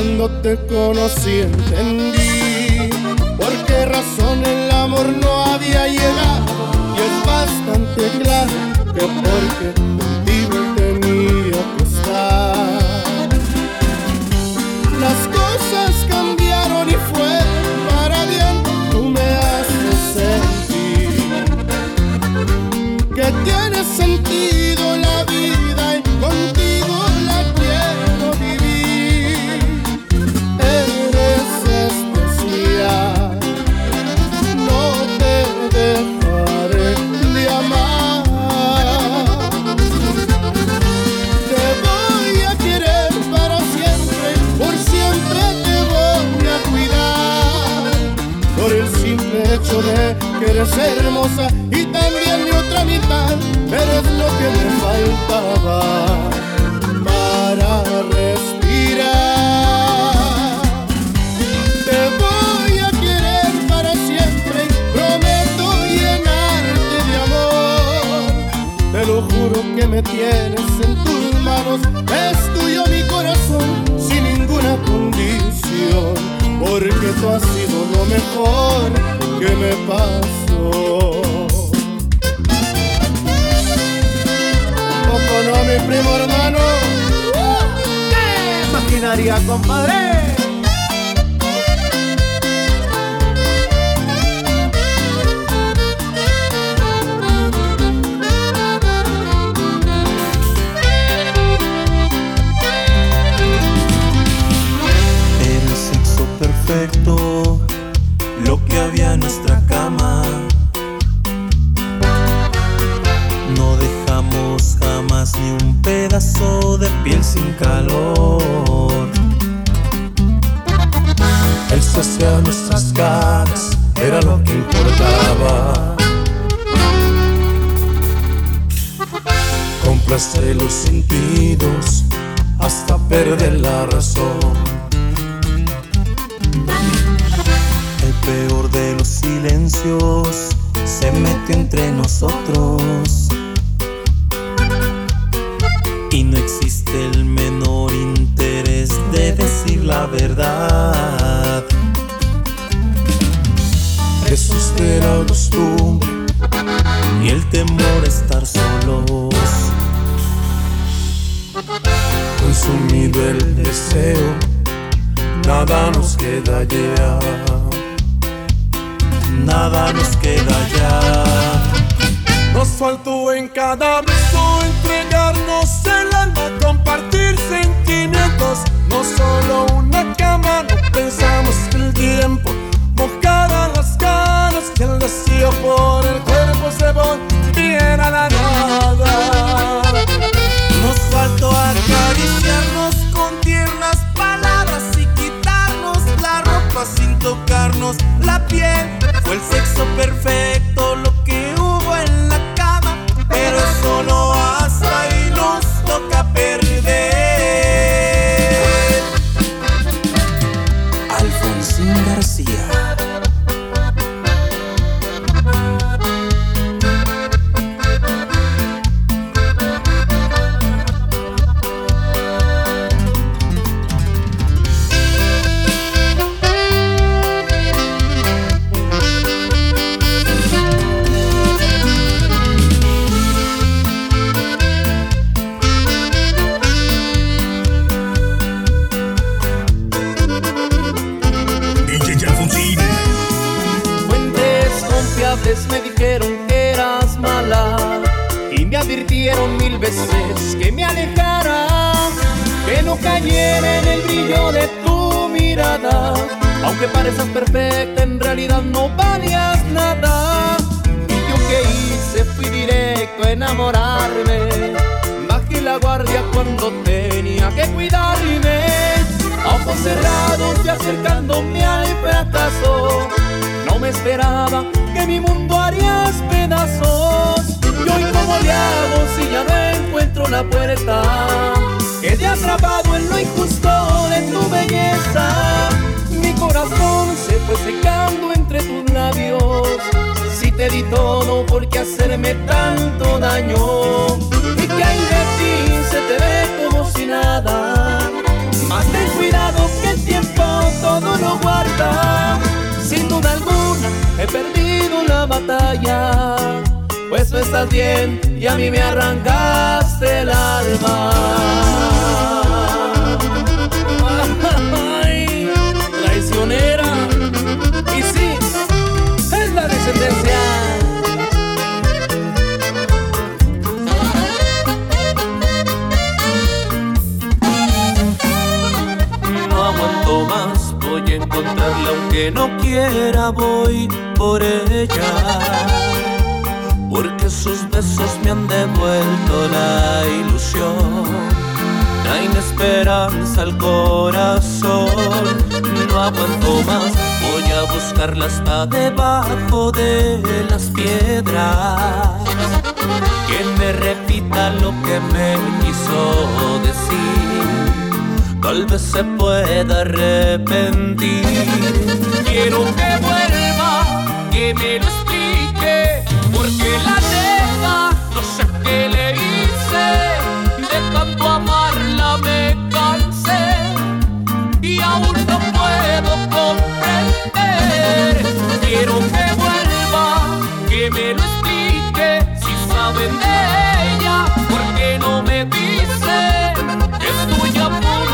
Cuando te conocí entendí por qué razón el amor no había llegado. Y es bastante claro que porque lo que me tienes en tus manos, es tuyo mi corazón sin ninguna condición, porque tú has sido lo mejor que me pasó. Poco no, mi primo hermano. ¡Qué maquinaria, compadre! Lo que había en nuestra cama. No dejamos jamás ni un pedazo de piel sin calor. El saciar nuestras caras era lo que importaba. Complacer los sentidos hasta perder la razón. Peor de los silencios se metió entre nosotros. Y no existe el menor interés de decir la verdad. Jesús de la costumbre y el temor estar solos. Consumido el deseo, nada nos queda ya. Nada nos queda ya. Nos faltó en cada beso entregarnos el alma, compartir sentimientos. No solo una cama, no pensamos que el tiempo mojará las ganas que el deseo por el cuerpo se volviera a la nada. Nos faltó acariciarnos con tiernas palabras y quitarnos la ropa sin tocarnos la piel. El sexo perfecto Bajé la guardia cuando tenía que cuidarme. Ojos cerrados y acercándome al fracaso. No me esperaba que mi mundo harías pedazos. Y hoy cómo si ya no encuentro la puerta. Quedé atrapado en lo injusto de tu belleza. Mi corazón se fue secando entre tus labios. Te di todo, ¿por qué hacerme tanto daño? Y que hay de ti se te ve como si nada. Mas ten cuidado que el tiempo todo lo guarda. Sin duda alguna he perdido la batalla. Pues no estás bien y a mí me arrancaste el alma. La descendencia. No aguanto más, voy a encontrarla aunque no quiera, voy por ella. Porque sus besos me han devuelto la ilusión, traen esperanza al corazón. No aguanto más, voy a buscarla hasta debajo de las piedras. Que me repita lo que me quiso decir tal vez se pueda arrepentir. Quiero que vuelva, que me lo explique, porque la neta comprender. Quiero que vuelva, que me lo explique, si saben de ella, porque no me dice que estoy a punto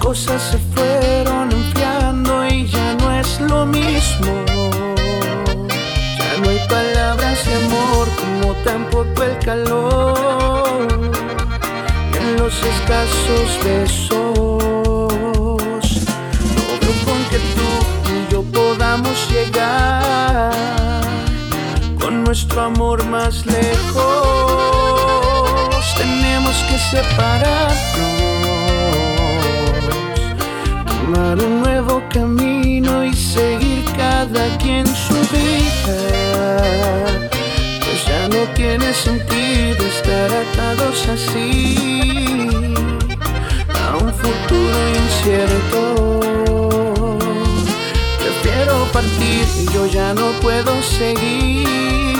cosas se fueron enfriando y ya no es lo mismo. Ya no hay palabras de amor como tampoco el calor en los escasos besos. Logro con que tú y yo podamos llegar con nuestro amor más lejos. Tenemos que separarnos, tomar un nuevo camino y seguir cada quien su vida. Pues ya no tiene sentido estar atados así a un futuro incierto. Prefiero partir y yo ya no puedo seguir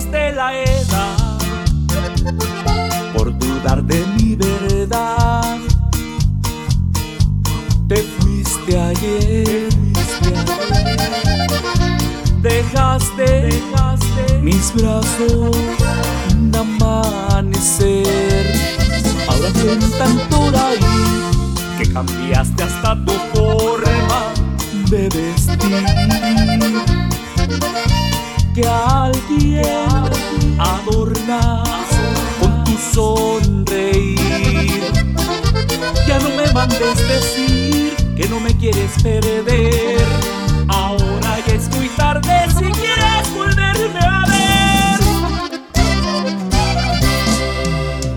de la edad, por dudar de mi verdad. Te fuiste ayer, dejaste, dejaste mis brazos un amanecer. Ahora cuentan por ahí que cambiaste hasta tu forma de vestir antes decir que no me quieres perder. Ahora ya es muy tarde si quieres volverme a ver.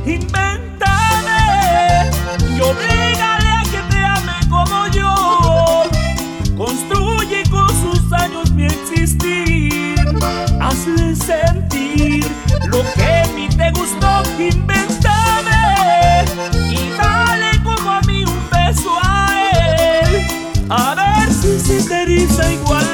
Inventale y obligaré a que te ame como yo. Construye con sus años mi existir. Hazle sentir lo que a mí te gustó. Inventar soy igual.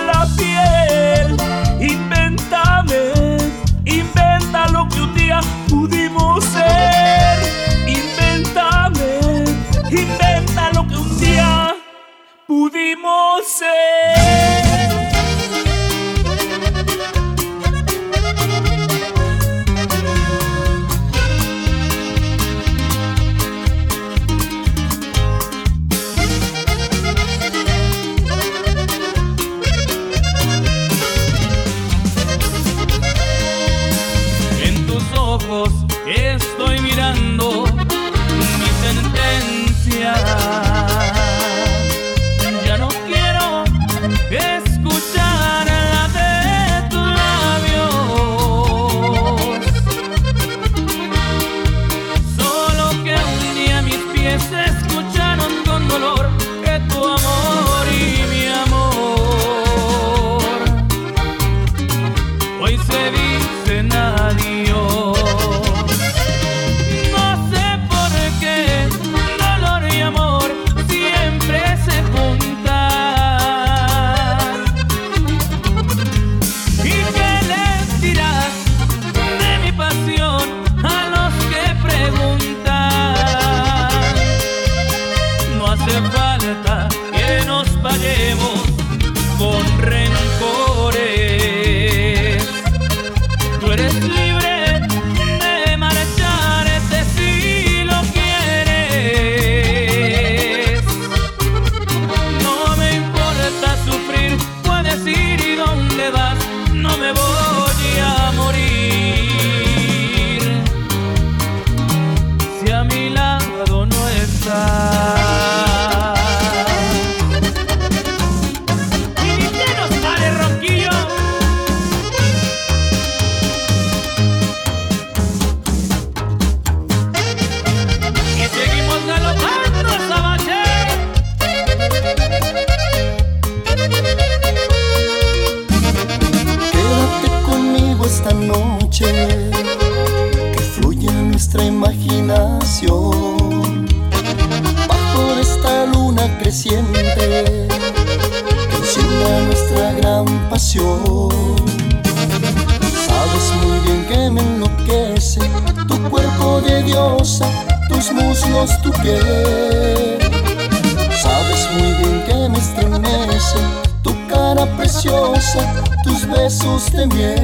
tus besos de miel.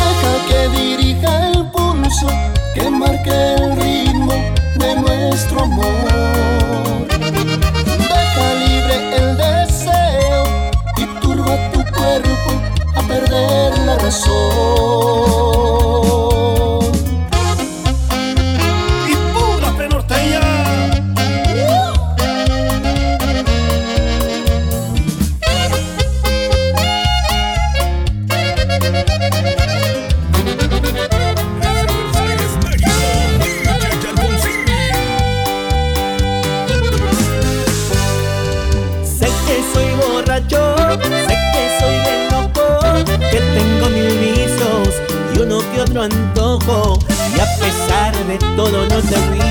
Deja que dirija el pulso, que marque el ritmo de nuestro amor. Deja libre el deseo y turba tu cuerpo a perder la razón. todo no te ríe.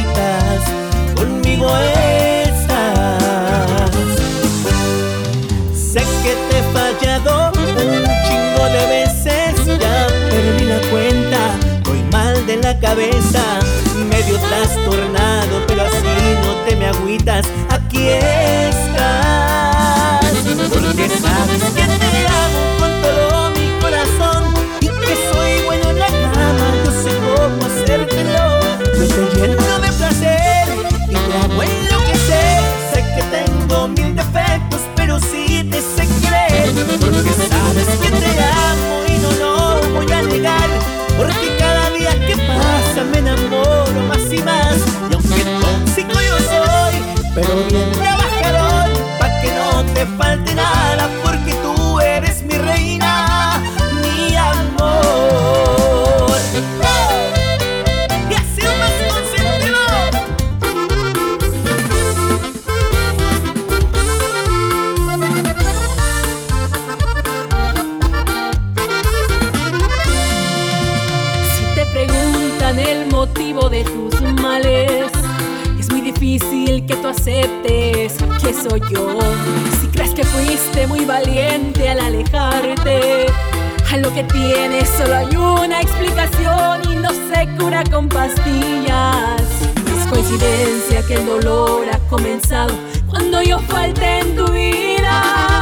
Solo hay una explicación y no se cura con pastillas. Es coincidencia que el dolor ha comenzado cuando yo falte en tu vida.